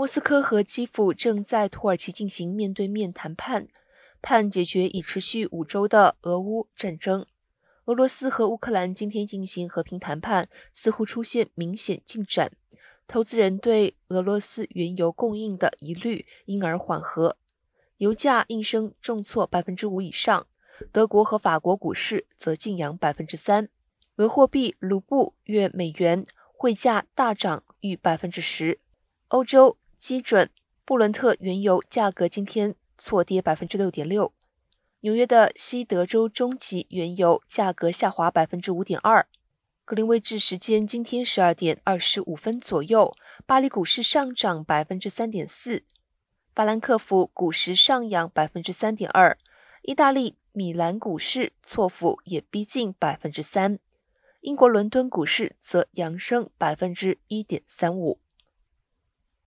莫斯科和基辅正在土耳其进行面对面谈判，盼解决已持续五周的俄乌战争。俄罗斯和乌克兰今天进行和平谈判，似乎出现明显进展。投资人对俄罗斯原油供应的疑虑因而缓和，油价应声重挫百分之五以上。德国和法国股市则晋阳百分之三。俄货币卢布月美元汇价大涨逾百分之十。欧洲基准布伦特原油价格今天错跌百分之六点六。纽约的西德州中级原油价格下滑百分之五点二。格林威治时间今天十二点二十五分左右，巴黎股市上涨百分之三点四，法兰克福股市上扬百分之三点二，意大利米兰股市错幅也逼近百分之三，英国伦敦股市则扬升百分之一点三五。